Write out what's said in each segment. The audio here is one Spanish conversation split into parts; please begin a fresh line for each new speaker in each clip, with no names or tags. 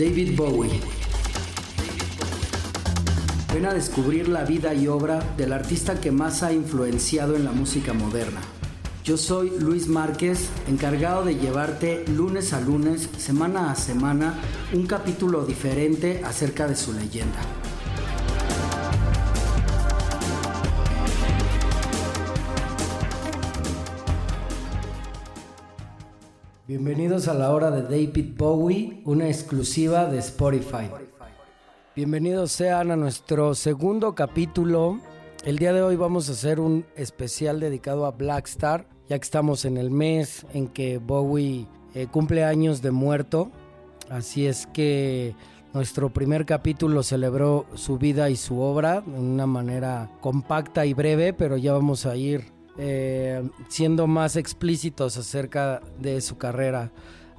David Bowie. Ven a descubrir la vida y obra del artista que más ha influenciado en la música moderna. Yo soy Luis Márquez, encargado de llevarte lunes a lunes, semana a semana, un capítulo diferente acerca de su leyenda. Bienvenidos a la hora de David Bowie, una exclusiva de Spotify. Bienvenidos sean a nuestro segundo capítulo. El día de hoy vamos a hacer un especial dedicado a Black Star, ya que estamos en el mes en que Bowie eh, cumple años de muerto. Así es que nuestro primer capítulo celebró su vida y su obra de una manera compacta y breve, pero ya vamos a ir eh, siendo más explícitos acerca de su carrera.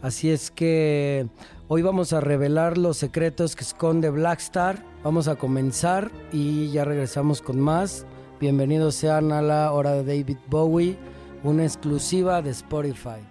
Así es que hoy vamos a revelar los secretos que esconde Blackstar. Vamos a comenzar y ya regresamos con más. Bienvenidos sean a la hora de David Bowie, una exclusiva de Spotify.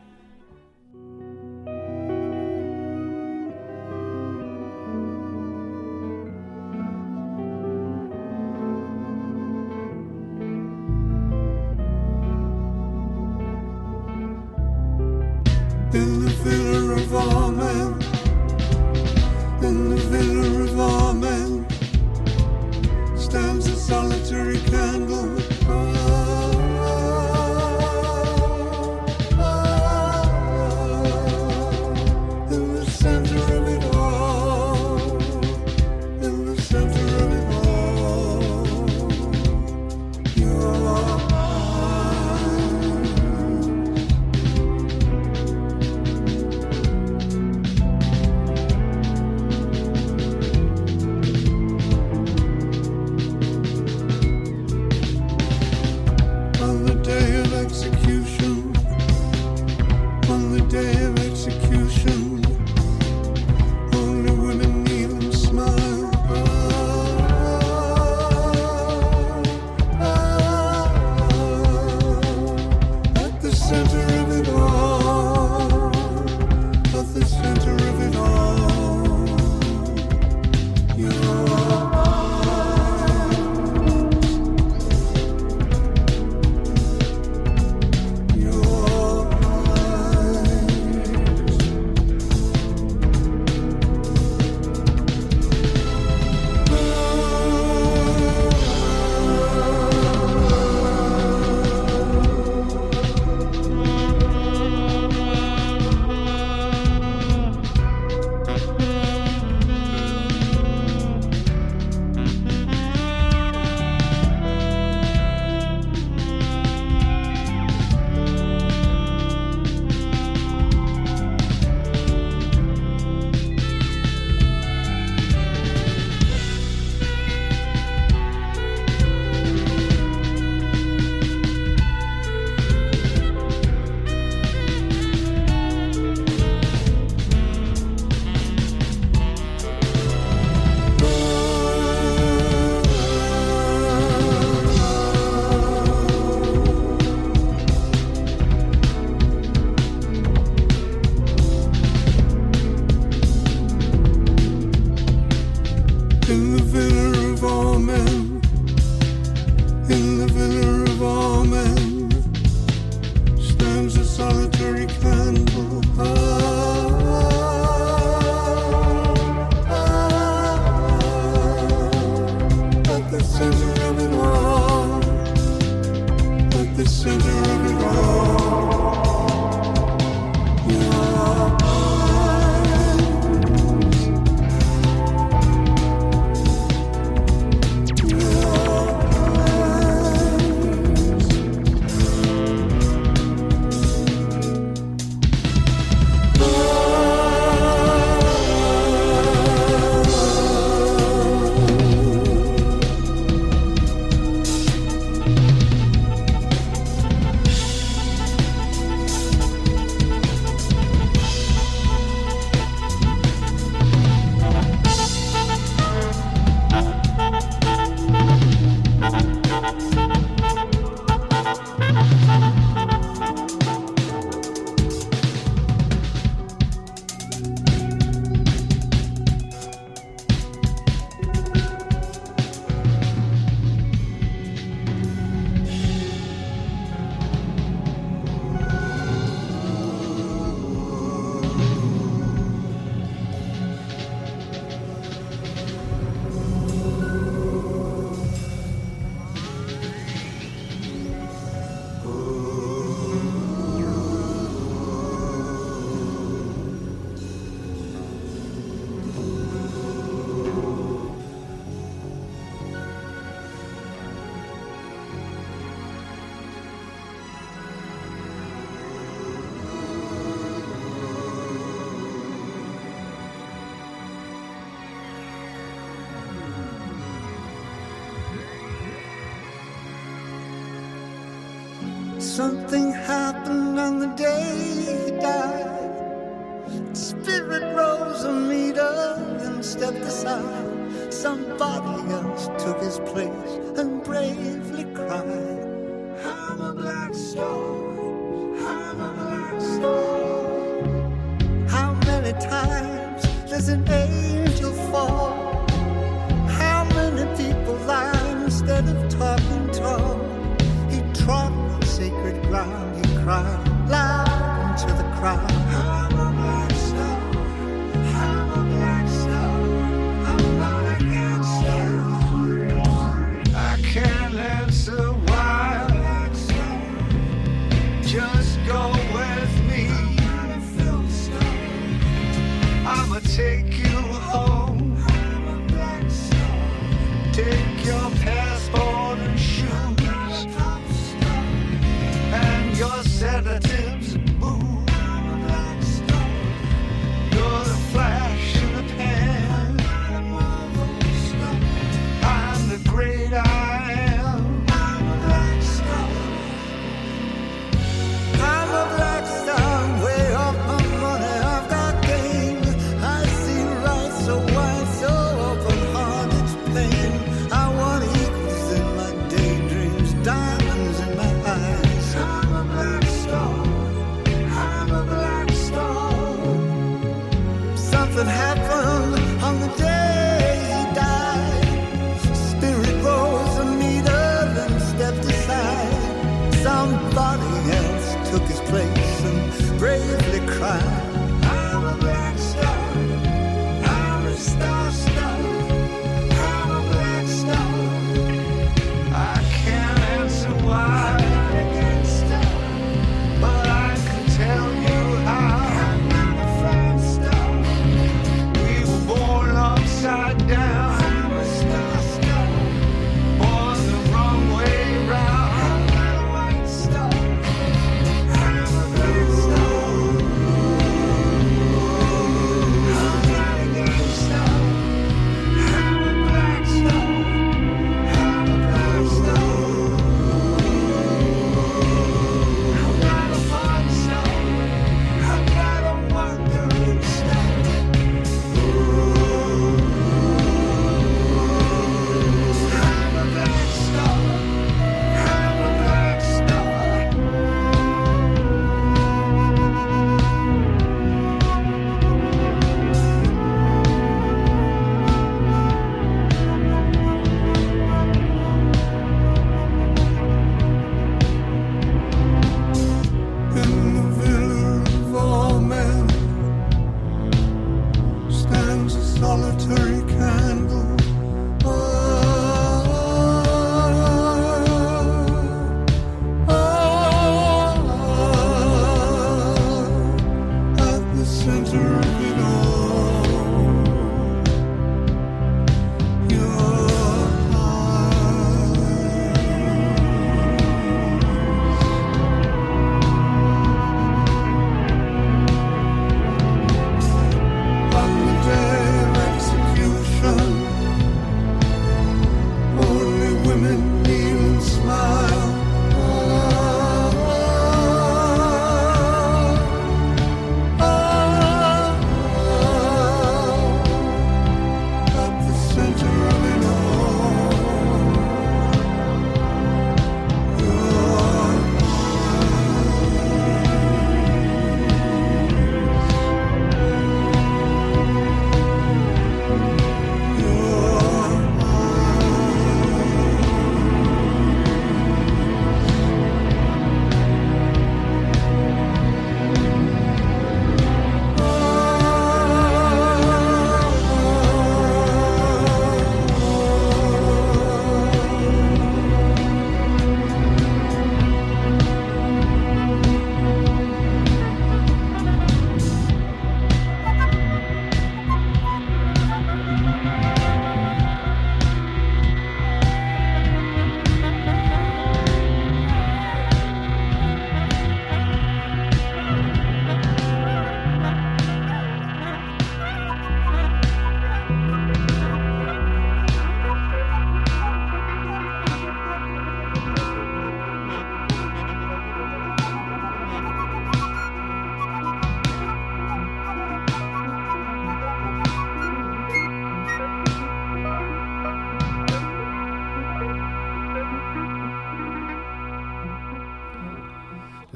Something happened on the day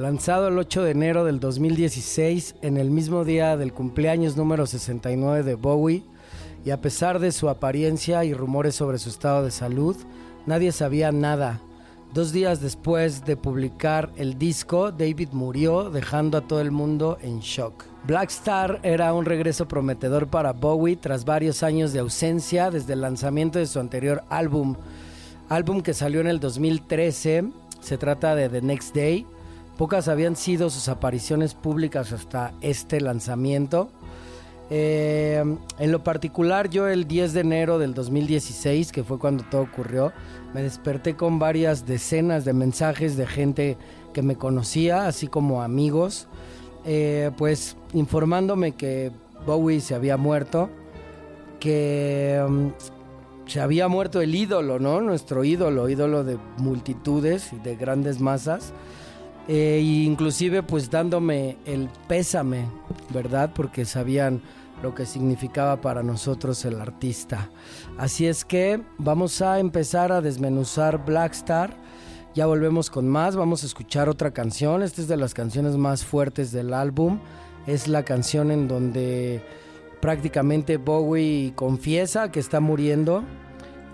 lanzado el 8 de enero del 2016 en el mismo día del cumpleaños número 69 de Bowie, y a pesar de su apariencia y rumores sobre su estado de salud, nadie sabía nada. Dos días después de publicar el disco, David murió, dejando a todo el mundo en shock. Black Star era un regreso prometedor para Bowie tras varios años de ausencia desde el lanzamiento de su anterior álbum, álbum que salió en el 2013. Se trata de The Next Day. Pocas habían sido sus apariciones públicas hasta este lanzamiento. Eh, en lo particular, yo el 10 de enero del 2016, que fue cuando todo ocurrió, me desperté con varias decenas de mensajes de gente que me conocía, así como amigos, eh, pues informándome que Bowie se había muerto, que um, se había muerto el ídolo, ¿no? Nuestro ídolo, ídolo de multitudes y de grandes masas. E inclusive pues dándome el pésame, ¿verdad? Porque sabían lo que significaba para nosotros el artista. Así es que vamos a empezar a desmenuzar Black Star. Ya volvemos con más, vamos a escuchar otra canción. Esta es de las canciones más fuertes del álbum. Es la canción en donde prácticamente Bowie confiesa que está muriendo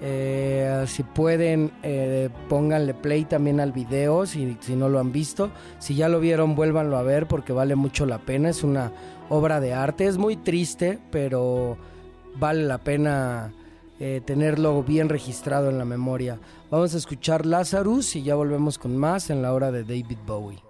eh, si pueden, eh, pónganle play también al video si, si, no lo han visto. Si ya lo vieron, vuélvanlo a ver porque vale mucho la pena. Es una obra de arte. Es muy triste, pero vale la pena eh, tenerlo bien registrado en la memoria. Vamos a escuchar Lazarus y ya volvemos con más en la hora de David Bowie.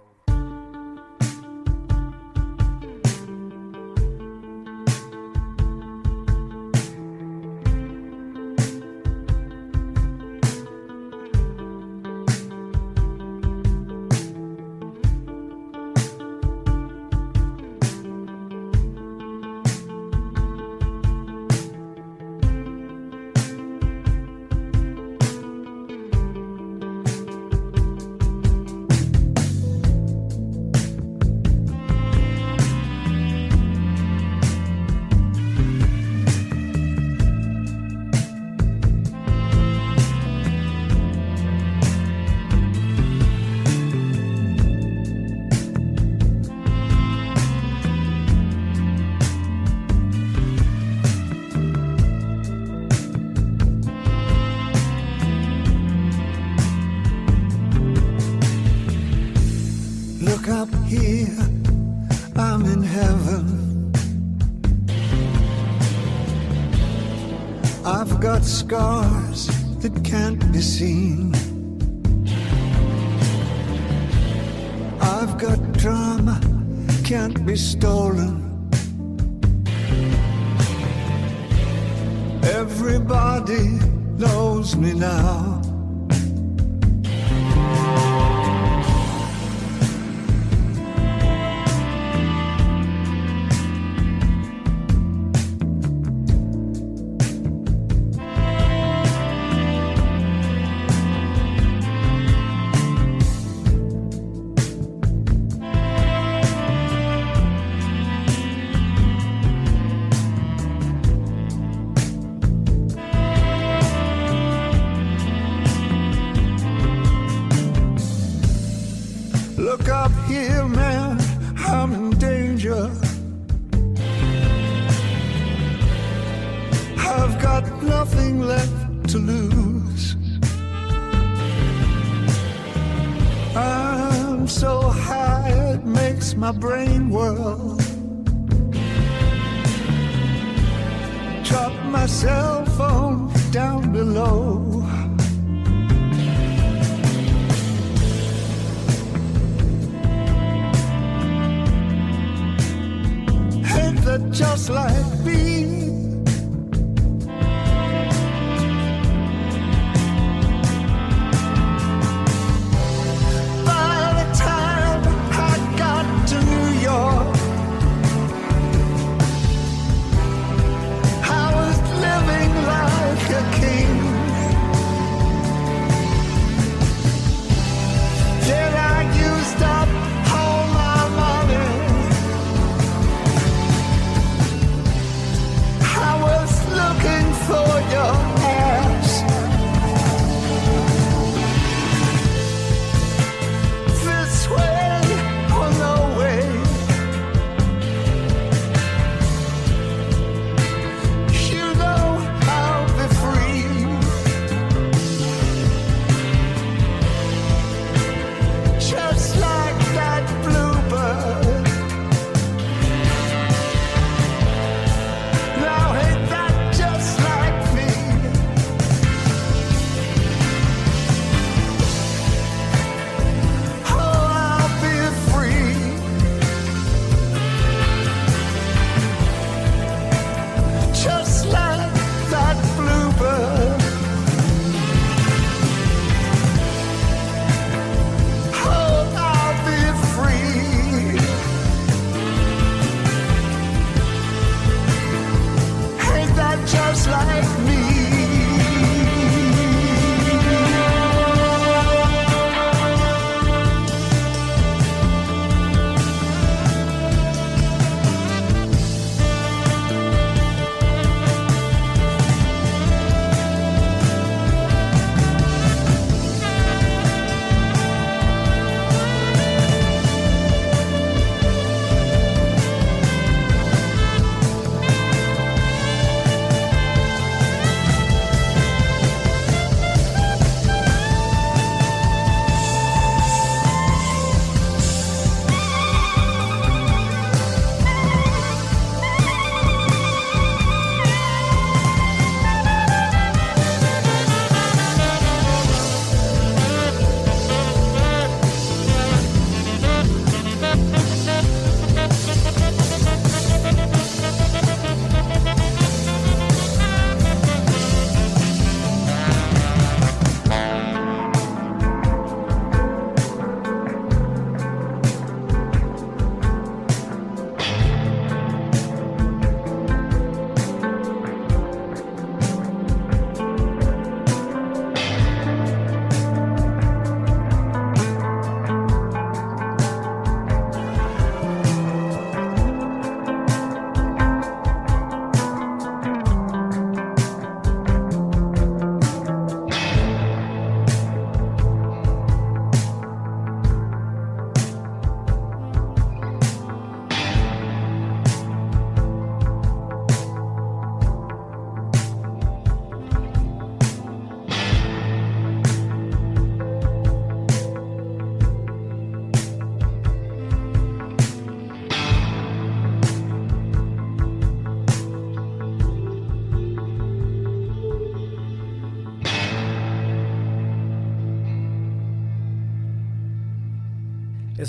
Got drama, can't be stolen. Everybody knows me now.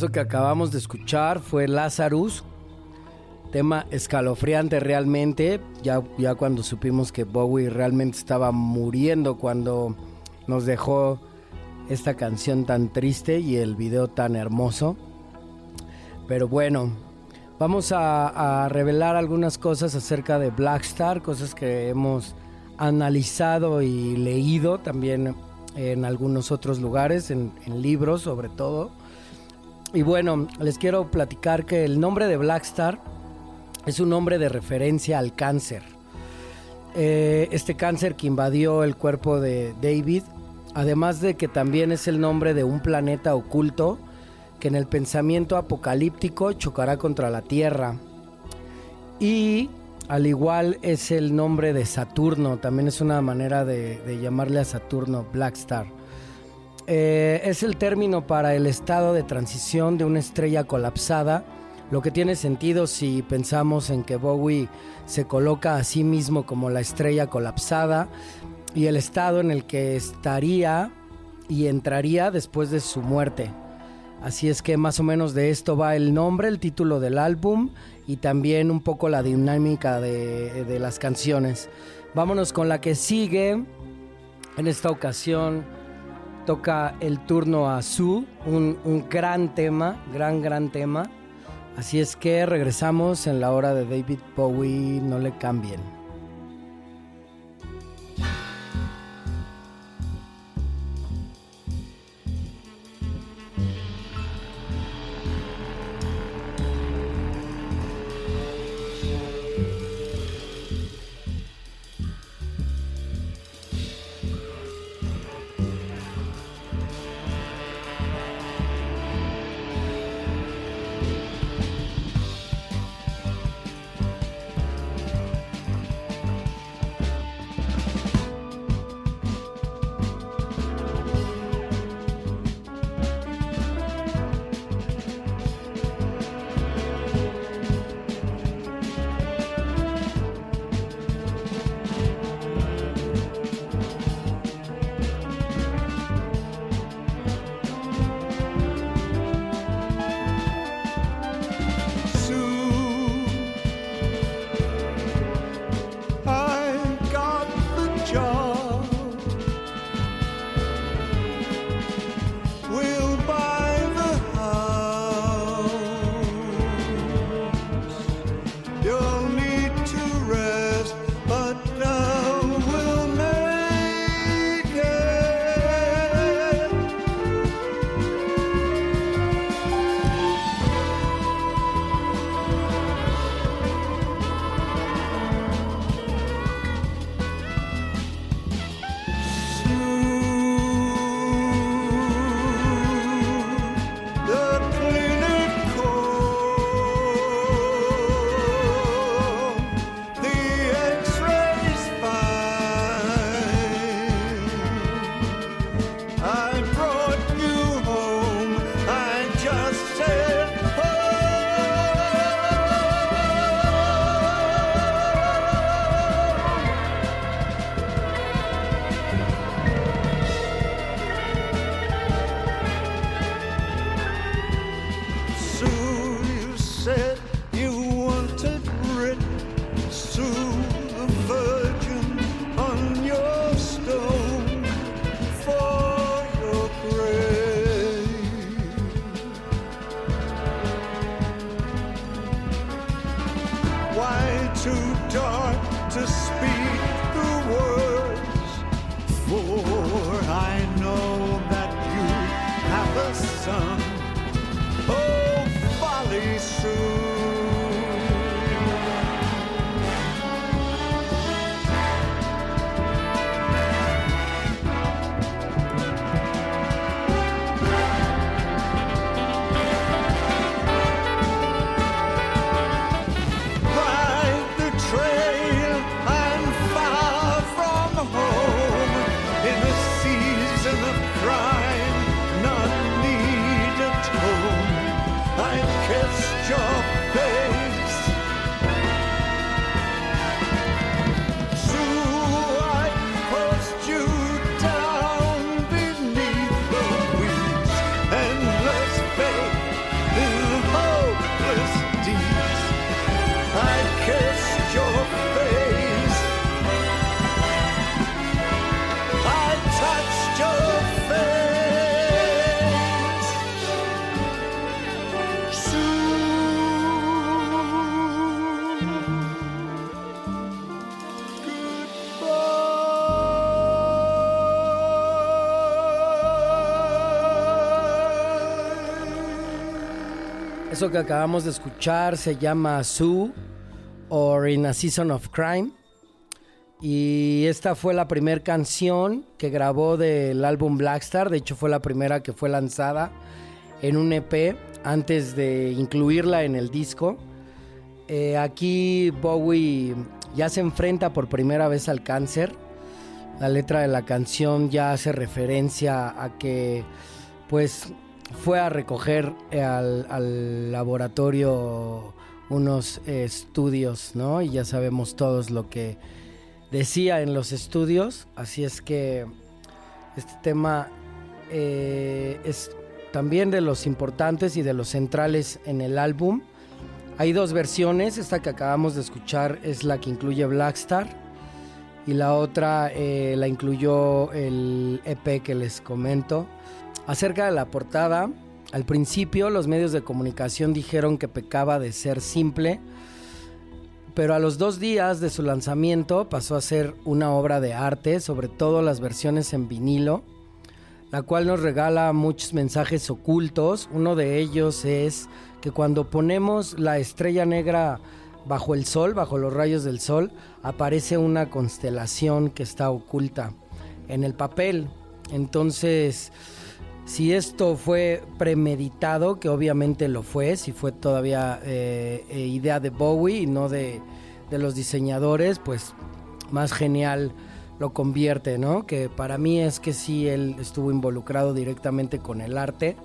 Eso que acabamos de escuchar fue Lazarus, tema escalofriante realmente, ya, ya cuando supimos que Bowie realmente estaba muriendo cuando nos dejó esta canción tan triste y el video tan hermoso. Pero bueno, vamos a, revelar algunas cosas acerca de Blackstar, cosas que hemos analizado y leído también en algunos otros lugares, en, en libros sobre todo. Y bueno, les quiero platicar que el nombre de Blackstar es un nombre de referencia al cáncer. Eh, este cáncer que invadió el cuerpo de David, además de que también es el nombre de un planeta oculto que en el pensamiento apocalíptico chocará contra la Tierra. Y al igual es el nombre de Saturno, también es una manera de, de llamarle a Saturno Blackstar. Eh, es el término para el estado de transición de una estrella colapsada, lo que tiene sentido si pensamos en que Bowie se coloca a sí mismo como la estrella colapsada y el estado en el que estaría y entraría después de su muerte. Así es que más o menos de esto va el nombre, el título del álbum y también un poco la dinámica de, de las canciones. Vámonos con la que sigue. En esta ocasión toca el turno a Su, un, un, gran tema, gran, gran tema. Así es que regresamos en la hora de David Bowie, no le cambien. Que acabamos de escuchar se llama Sue or In a Season of Crime. Y esta fue la primera canción que grabó del álbum Blackstar. De hecho, fue la primera que fue lanzada en un EP antes de incluirla en el disco. Eh, aquí Bowie ya se enfrenta por primera vez al cáncer. La letra de la canción ya hace referencia a que pues fue a recoger al, laboratorio unos estudios, ¿no? Y ya sabemos todos lo que decía en los estudios. Así es que este tema eh, es también de los importantes y de los centrales en el álbum. Hay dos versiones, esta que acabamos de escuchar es la que incluye Blackstar y la otra eh, la incluyó el EP que les comento. Acerca de la portada, al principio los medios de comunicación dijeron que pecaba de ser simple, pero a los dos días de su lanzamiento pasó a ser una obra de arte, sobre todo las versiones en vinilo, la cual nos regala muchos mensajes ocultos. Uno de ellos es que cuando ponemos la estrella negra bajo el sol, bajo los rayos del sol, aparece una constelación que está oculta en el papel. Entonces, si esto fue premeditado, que obviamente lo fue, si fue todavía eh, eh, idea de Bowie y no de, de, los diseñadores, pues más genial lo convierte, ¿no? Que para mí es que sí, él estuvo involucrado directamente con el arte.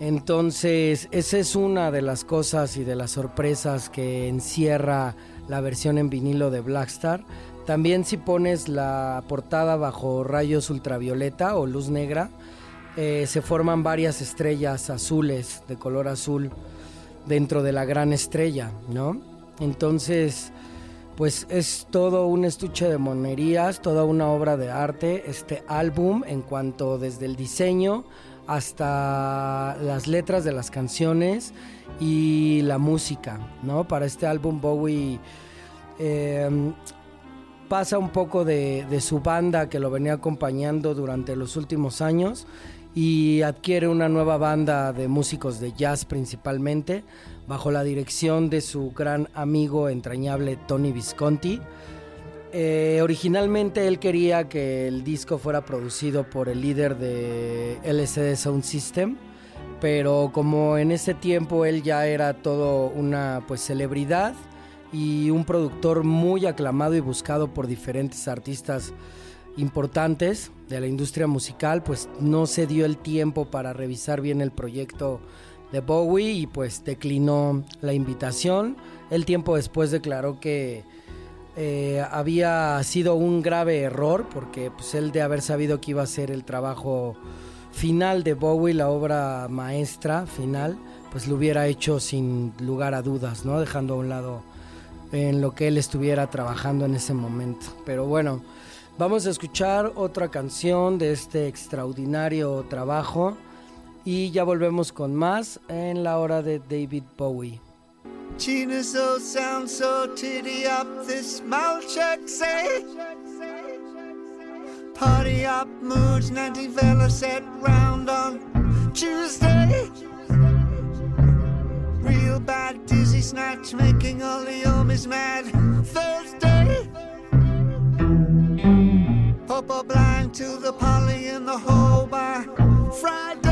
Entonces, esa es una de las cosas y de las sorpresas que encierra la versión en vinilo de Blackstar. También si pones la portada bajo rayos ultravioleta o luz negra, eh, se forman varias estrellas azules, de color azul, dentro de la gran estrella, ¿no? Entonces, pues es todo un estuche de monerías, toda una obra de arte, este álbum, en cuanto desde el diseño hasta las letras de las canciones y la música, ¿no? Para este álbum Bowie em, pasa un poco de, de, su banda que lo venía acompañando durante los últimos años y adquiere una nueva banda de músicos de jazz principalmente, bajo la dirección de su gran amigo entrañable Tony Visconti. Eh, originalmente él quería que el disco fuera producido por el líder de LCD Sound System, pero como en ese tiempo él ya era todo una pues celebridad y un productor muy aclamado y buscado por diferentes artistas importantes de la industria musical, pues no se dio el tiempo para revisar bien el proyecto de Bowie y pues declinó la invitación. El tiempo después declaró que eh, había sido un grave error porque pues él de haber sabido que iba a ser el trabajo final de Bowie, la obra maestra final, pues lo hubiera hecho sin lugar a dudas, ¿no? Dejando a un lado en lo que él estuviera trabajando en ese momento. Pero bueno, Vamos a escuchar otra canción de este extraordinario trabajo y ya volvemos con más en la hora de David Bowie.
so sound so titty up this check say. Party up moods 90 fella set round on Tuesday. Real bad dizzy snatch making all the homies mad. Thursday to the poly in the hole by Friday.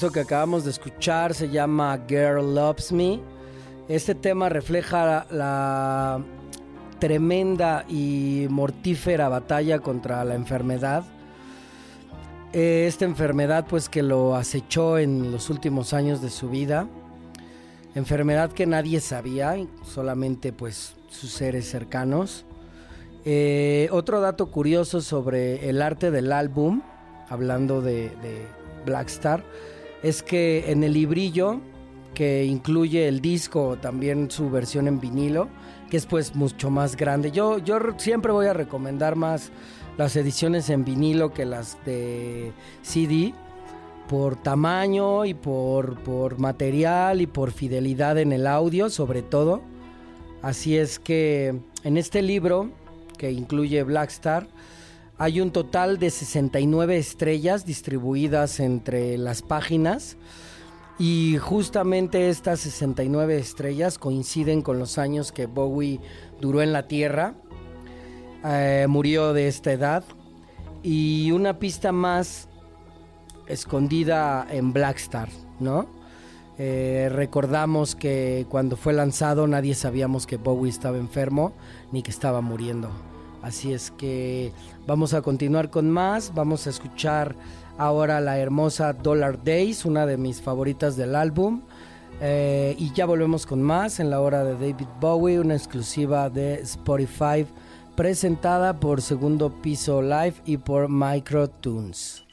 Eso que acabamos de escuchar se llama Girl Loves Me. Este tema refleja la tremenda y mortífera batalla contra la enfermedad. Esta enfermedad pues que lo acechó en los últimos años de su vida. Enfermedad que nadie sabía, solamente pues sus seres cercanos. Eh, otro dato curioso sobre el arte del álbum, hablando de, de Blackstar, es que en el librillo que incluye el disco, también su versión en vinilo, que es pues mucho más grande. Yo, yo siempre voy a recomendar más las ediciones en vinilo que las de CD, por tamaño y por, por material y por fidelidad en el audio sobre todo. Así es que en este libro, que incluye Blackstar, hay un total de 69 estrellas distribuidas entre las páginas y justamente estas 69 estrellas coinciden con los años que Bowie duró en la Tierra. Eh, murió de esta edad. Y una pista más escondida en Blackstar, ¿no? Eh, recordamos que cuando fue lanzado nadie sabíamos que Bowie estaba enfermo ni que estaba muriendo. Así es que vamos a continuar con más. Vamos a escuchar ahora la hermosa Dollar Days, una de mis favoritas del álbum. Eh, y ya volvemos con más en la hora de David Bowie, una exclusiva de Spotify presentada por Segundo Piso Live y por Microtunes.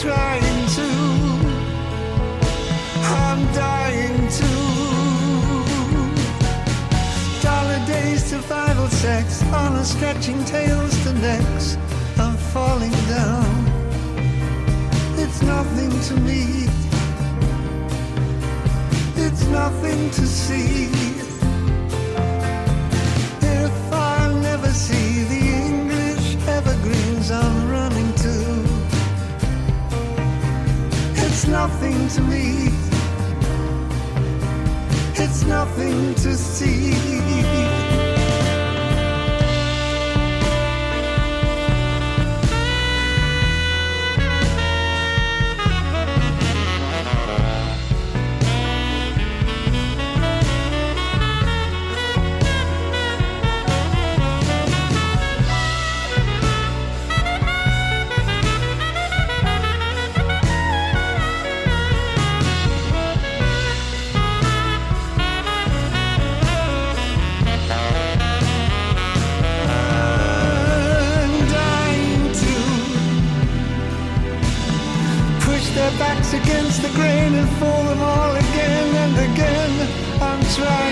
Trying to. I'm dying to. Dollar days, survival sex, honor stretching tails to necks. I'm falling down. It's nothing to me. It's nothing to see. Nothing to me. It's nothing to see. Fool them all again and again. I'm trying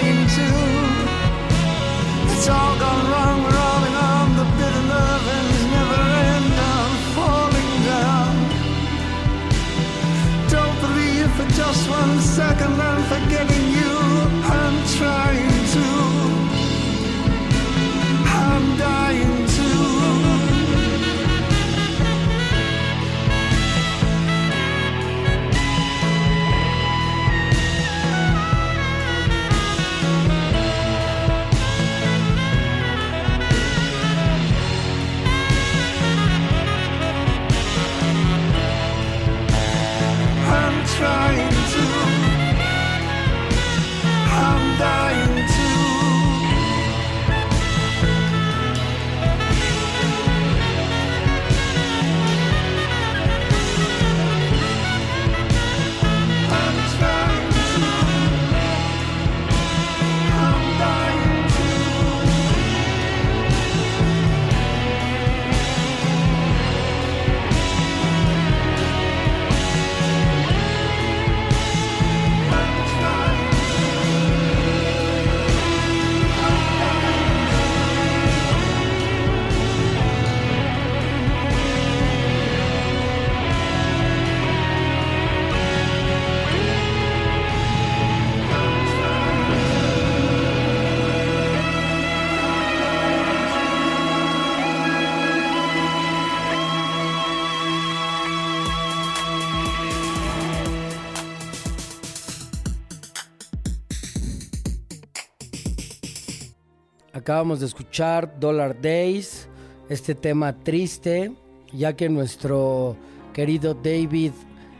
Acabamos de escuchar Dollar Days, este tema triste, ya que nuestro querido David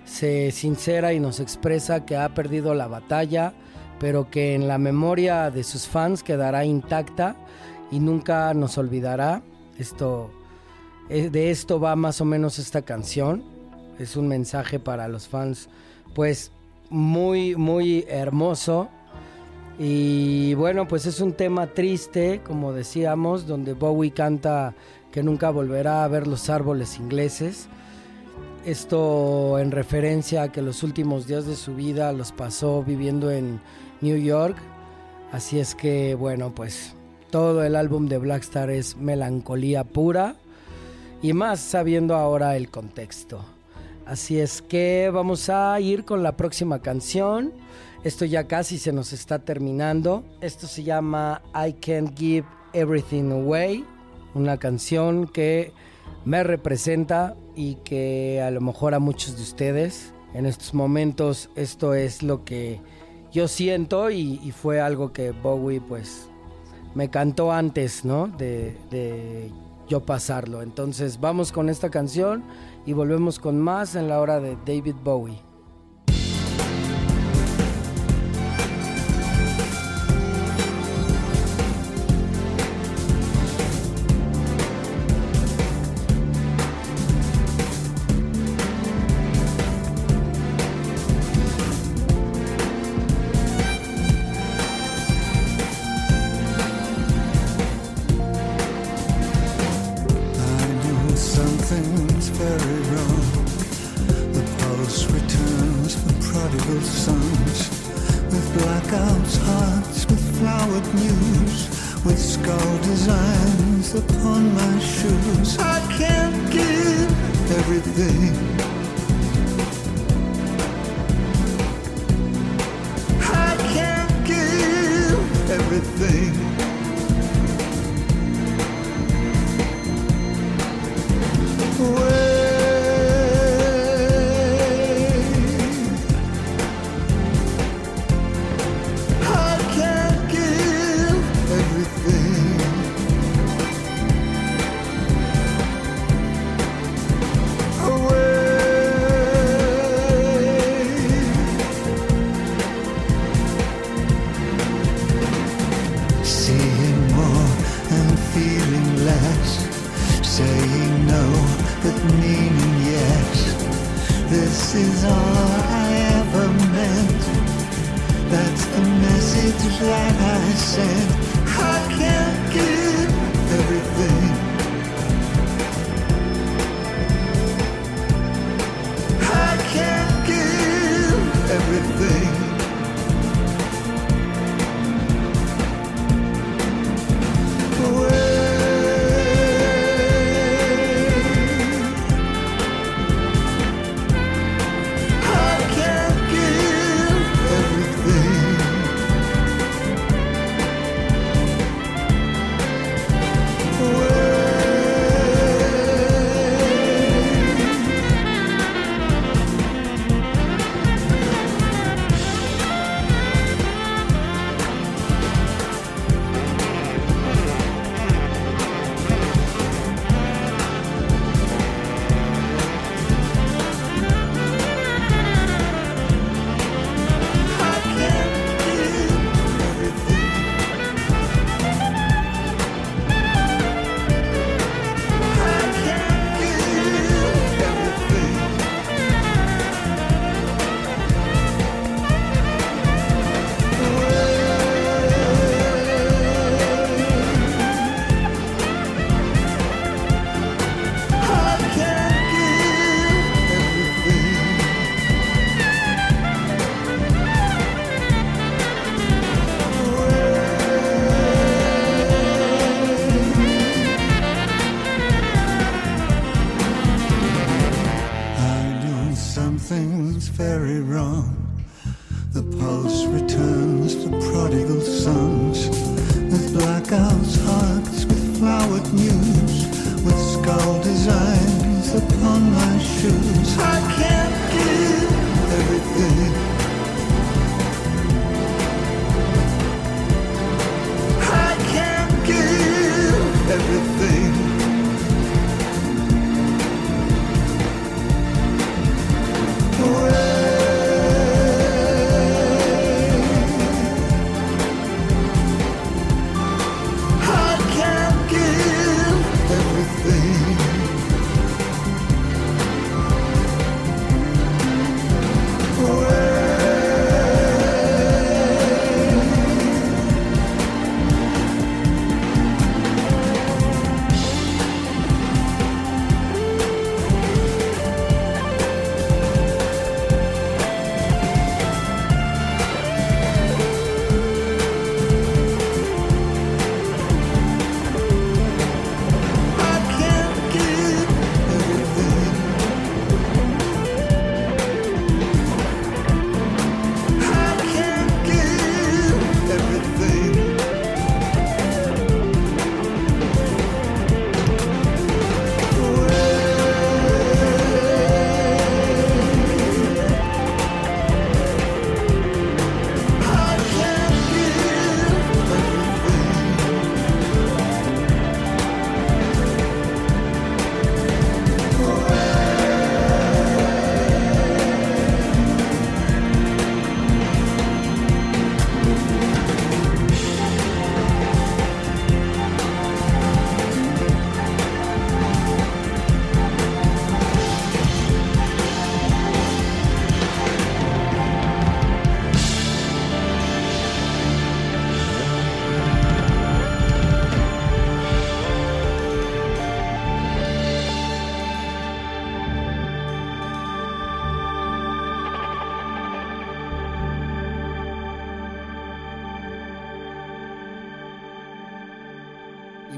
se sincera y nos expresa que ha perdido la batalla, pero que en la memoria de sus fans quedará intacta y nunca nos olvidará. Esto, eh, de esto va más o menos esta canción. Es un mensaje para los fans, pues muy, muy hermoso. Y bueno, pues es un tema triste, como decíamos, donde Bowie canta que nunca volverá a ver los árboles ingleses. Esto en referencia a que los últimos días de su vida los pasó viviendo en New York. Así es que bueno, pues todo el álbum de Blackstar es melancolía pura y más sabiendo ahora el contexto. Así es que vamos a ir con la próxima canción.
Esto ya casi se nos está terminando. Esto se llama I Can't Give Everything Away, una canción que me representa y que a lo mejor a muchos de ustedes en estos momentos esto es lo que yo siento y, fue algo que Bowie pues me cantó antes, ¿no? De, de yo pasarlo. Entonces vamos con esta canción y volvemos con más en la hora de David Bowie.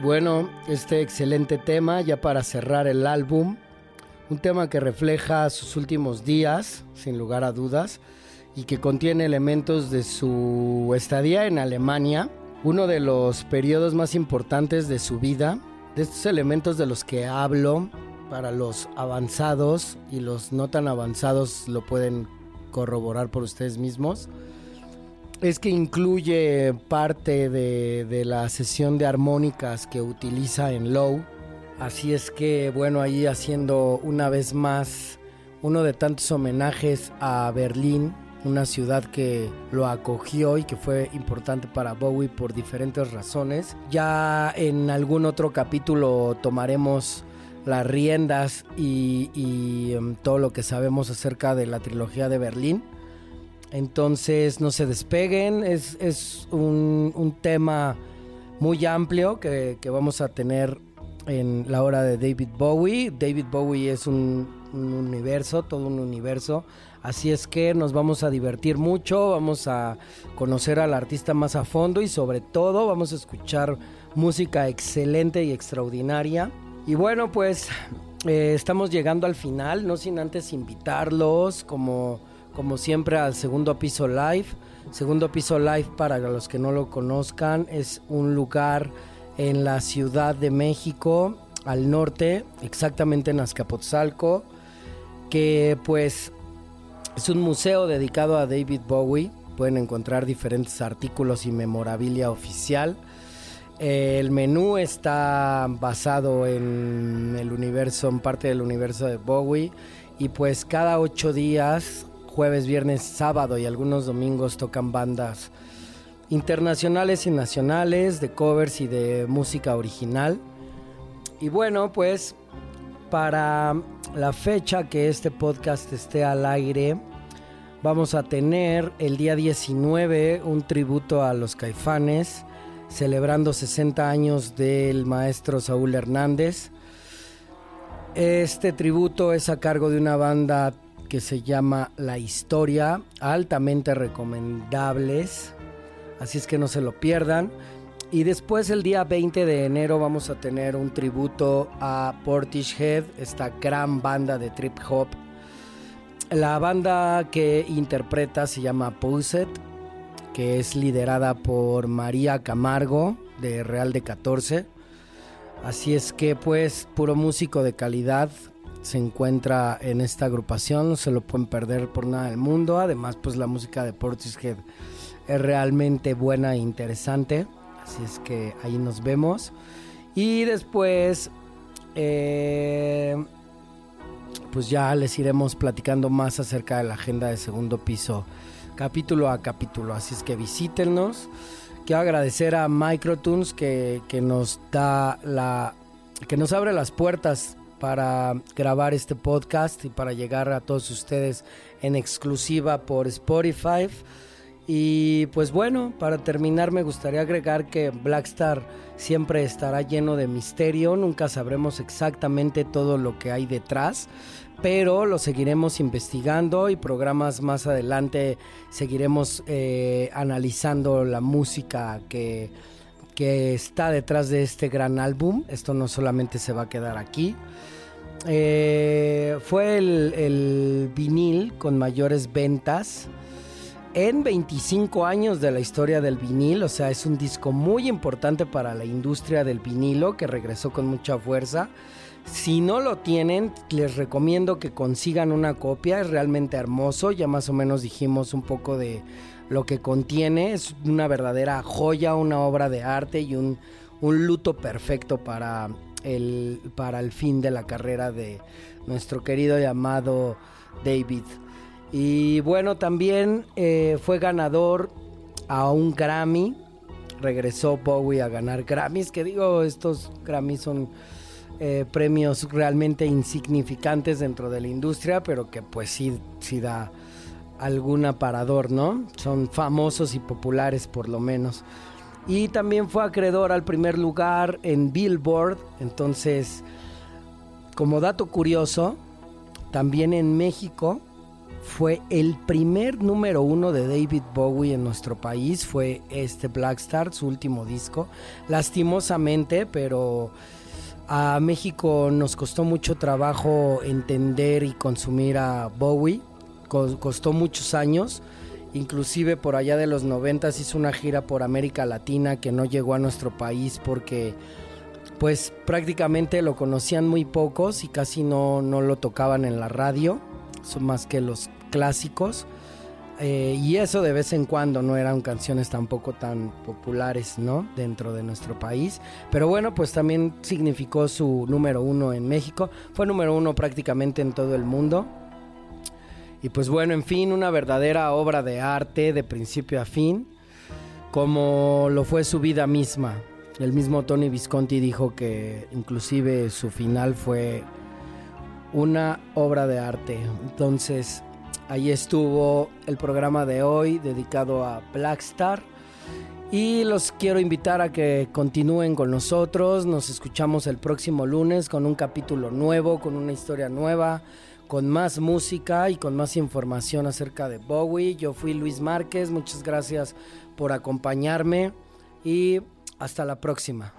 Bueno, este excelente tema ya para cerrar el álbum, un tema que refleja sus últimos días, sin lugar a dudas, y que contiene elementos de su estadía en Alemania, uno de los periodos más importantes de su vida, de estos elementos de los que hablo, para los avanzados y los no tan avanzados lo pueden corroborar por ustedes mismos es que incluye parte de, la sesión de armónicas que utiliza en Low. Así es que, bueno, ahí haciendo una vez más uno de tantos homenajes a Berlín, una ciudad que lo acogió y que fue importante para Bowie por diferentes razones. Ya en algún otro capítulo tomaremos las riendas y, em, todo lo que sabemos acerca de la trilogía de Berlín. Entonces no se despeguen, es, un, tema muy amplio que, vamos a tener en la hora de David Bowie. David Bowie es un, un, universo, todo un universo. Así es que nos vamos a divertir mucho, vamos a conocer al artista más a fondo y sobre todo vamos a escuchar música excelente y extraordinaria. Y bueno, pues eh, estamos llegando al final, no sin antes invitarlos como como siempre al Segundo Piso Live. Segundo Piso Live, para los que no lo conozcan, es un lugar en la Ciudad de México, al norte, exactamente en Azcapotzalco, que pues es un museo dedicado a David Bowie. Pueden encontrar diferentes artículos y memorabilia oficial. El menú está basado en el universo, en parte del universo de Bowie. Y pues cada ocho días jueves, viernes, sábado y algunos domingos tocan bandas internacionales y nacionales de covers y de música original. Y bueno, pues para la fecha que este podcast esté al aire, vamos a tener el día 19 un tributo a los caifanes, celebrando 60 años del maestro Saúl Hernández. Este tributo es a cargo de una banda que se llama La Historia, altamente recomendables, así es que no se lo pierdan. Y después el día 20 de enero vamos a tener un tributo a Portishead, esta gran banda de trip hop. La banda que interpreta se llama Pulset, que es liderada por María Camargo de Real de 14. Así es que pues puro músico de calidad se encuentra en esta agrupación, no se lo pueden perder por nada del mundo. Además, pues la música de Portishead es realmente buena e interesante. Así es que ahí nos vemos. Y después, eh, pues ya les iremos platicando más acerca de la agenda de segundo piso, capítulo a capítulo. Así es que visítenos. Quiero agradecer a Microtunes que, que nos da la que nos abre las puertas para grabar este podcast y para llegar a todos ustedes en exclusiva por Spotify. Y pues bueno, para terminar me gustaría agregar que Blackstar siempre estará lleno de misterio, nunca sabremos exactamente todo lo que hay detrás, pero lo seguiremos investigando y programas más adelante seguiremos eh, analizando la música que, que está detrás de este gran álbum. Esto no solamente se va a quedar aquí. Eh, fue el, vinil con mayores ventas en 25 años de la historia del vinil, o sea, es un disco muy importante para la industria del vinilo que regresó con mucha fuerza. Si no lo tienen, les recomiendo que consigan una copia, es realmente hermoso, ya más o menos dijimos un poco de lo que contiene, es una verdadera joya, una obra de arte y un, un luto perfecto para el, para el fin de la carrera de nuestro querido llamado David. Y bueno, también eh, fue ganador a un Grammy. Regresó Bowie a ganar Grammys, que digo, estos Grammys son eh, premios realmente insignificantes dentro de la industria, pero que pues sí, sí da algún aparador, ¿no? Son famosos y populares por lo menos y también fue acreedor al primer lugar en Billboard. Entonces, como dato curioso, también en México fue el primer número uno de David Bowie en nuestro país, fue este Black Star, su último disco. Lastimosamente, pero a México nos costó mucho trabajo entender y consumir a Bowie, costó muchos años. Inclusive por allá de los noventas hizo una gira por América Latina que no llegó a nuestro país porque pues prácticamente lo conocían muy pocos y casi no, no lo tocaban en la radio, son más que los clásicos. Eh, y eso de vez en cuando no eran canciones tampoco tan populares, ¿no? Dentro de nuestro país. Pero bueno, pues también significó su número uno en México. Fue número uno prácticamente en todo el mundo. Y pues bueno, en fin, una verdadera obra de arte de principio a fin, como lo fue su vida misma. El mismo Tony Visconti dijo que inclusive su final fue una obra de arte. Entonces, ahí estuvo el programa de hoy dedicado a Blackstar. Y los quiero invitar a que continúen con nosotros. Nos escuchamos el próximo lunes con un capítulo nuevo, con una historia nueva, con más música y con más información acerca de Bowie. Yo fui Luis Márquez. Muchas gracias por acompañarme y hasta la próxima.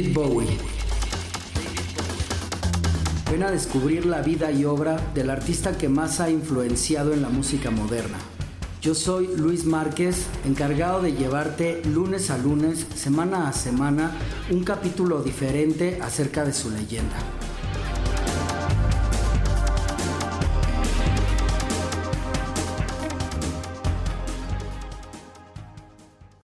David Bowie. Ven a descubrir la vida y obra del artista que más ha influenciado en la música moderna. Yo soy Luis Márquez, encargado de llevarte lunes a lunes, semana a semana, un capítulo diferente acerca de su leyenda.